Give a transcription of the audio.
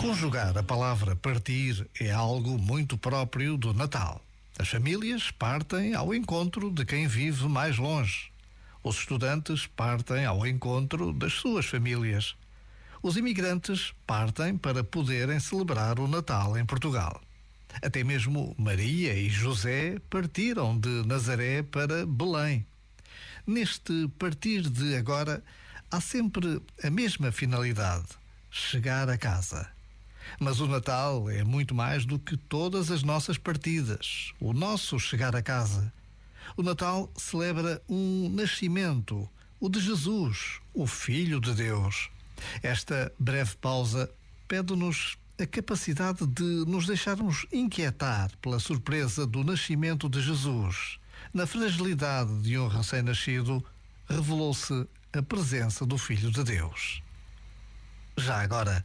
Conjugar a palavra partir é algo muito próprio do Natal. As famílias partem ao encontro de quem vive mais longe. Os estudantes partem ao encontro das suas famílias. Os imigrantes partem para poderem celebrar o Natal em Portugal. Até mesmo Maria e José partiram de Nazaré para Belém. Neste partir de agora, há sempre a mesma finalidade: chegar a casa. Mas o Natal é muito mais do que todas as nossas partidas, o nosso chegar a casa. O Natal celebra um nascimento, o de Jesus, o Filho de Deus. Esta breve pausa pede-nos a capacidade de nos deixarmos inquietar pela surpresa do nascimento de Jesus. Na fragilidade de um recém-nascido, revelou-se a presença do Filho de Deus. Já agora,